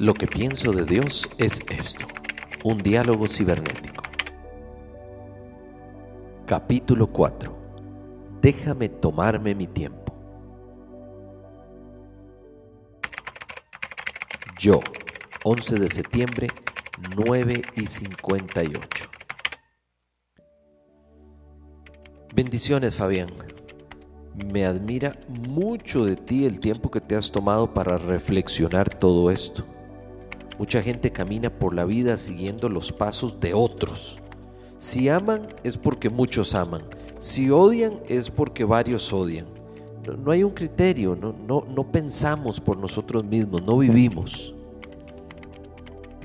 Lo que pienso de Dios es esto, un diálogo cibernético. Capítulo 4. Déjame tomarme mi tiempo. Yo, 11 de septiembre, 9 y 58. Bendiciones, Fabián. Me admira mucho de ti el tiempo que te has tomado para reflexionar todo esto. Mucha gente camina por la vida siguiendo los pasos de otros. Si aman es porque muchos aman. Si odian es porque varios odian. No, hay un criterio, no, no, no pensamos por nosotros mismos, no vivimos.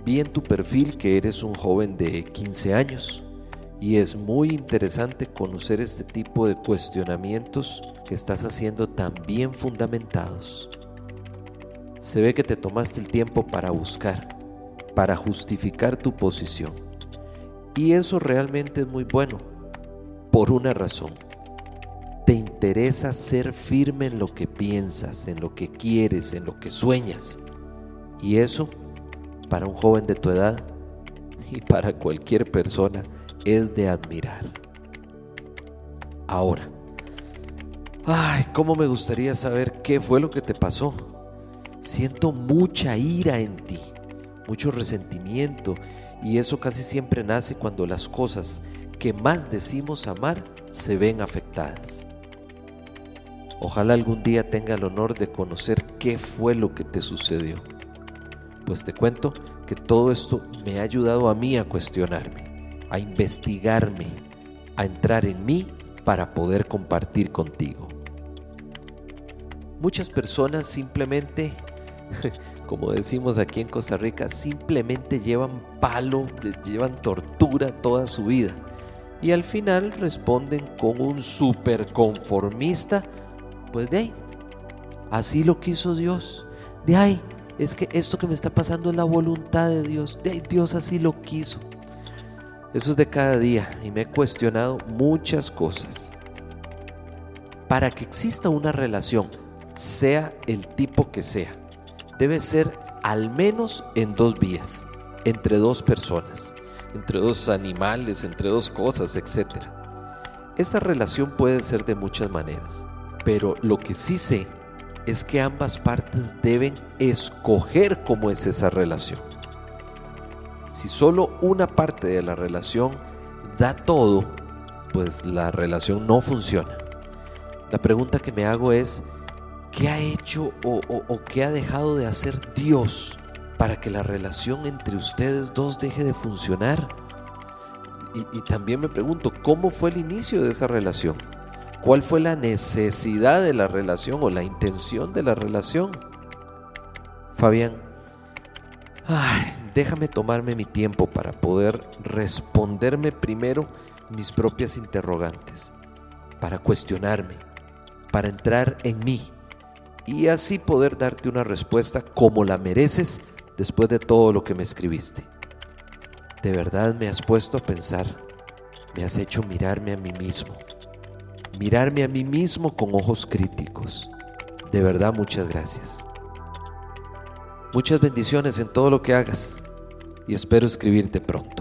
Vi en tu perfil que eres un joven de 15 años y es muy interesante conocer este tipo de cuestionamientos que estás haciendo tan bien fundamentados. Se ve que te tomaste el tiempo para buscar, para justificar tu posición. Y eso realmente es muy bueno, por una razón. Te interesa ser firme en lo que piensas, en lo que quieres, en lo que sueñas. Y eso, para un joven de tu edad y para cualquier persona, es de admirar. Ahora, ay, cómo me gustaría saber qué fue lo que te pasó. Siento mucha ira en ti, mucho resentimiento, y eso casi siempre nace cuando las cosas que más decimos amar se ven afectadas. Ojalá algún día tenga el honor de conocer qué fue lo que te sucedió. Pues te cuento que todo esto me ha ayudado a mí a cuestionarme a investigarme, a entrar en mí para poder compartir contigo. Muchas personas simplemente, como decimos aquí en Costa Rica, simplemente llevan palo, llevan tortura toda su vida y al final responden con un super conformista, pues de ahí, así lo quiso Dios, de ahí, es que esto que me está pasando es la voluntad de Dios, de ahí Dios así lo quiso. Eso es de cada día y me he cuestionado muchas cosas. Para que exista una relación, sea el tipo que sea, debe ser al menos en dos vías, entre dos personas, entre dos animales, entre dos cosas, etc. Esa relación puede ser de muchas maneras, pero lo que sí sé es que ambas partes deben escoger cómo es esa relación. Si solo una parte de la relación da todo, pues la relación no funciona. La pregunta que me hago es, ¿qué ha hecho o, qué ha dejado de hacer Dios para que la relación entre ustedes dos deje de funcionar? Y, y también me pregunto, ¿cómo fue el inicio de esa relación? ¿Cuál fue la necesidad de la relación o la intención de la relación? Fabián, ay, déjame tomarme mi tiempo para poder responderme primero mis propias interrogantes, para cuestionarme, para entrar en mí y así poder darte una respuesta como la mereces después de todo lo que me escribiste. De verdad me has puesto a pensar, me has hecho mirarme a mí mismo, mirarme a mí mismo con ojos críticos. De verdad muchas gracias. Muchas bendiciones en todo lo que hagas y espero escribirte pronto.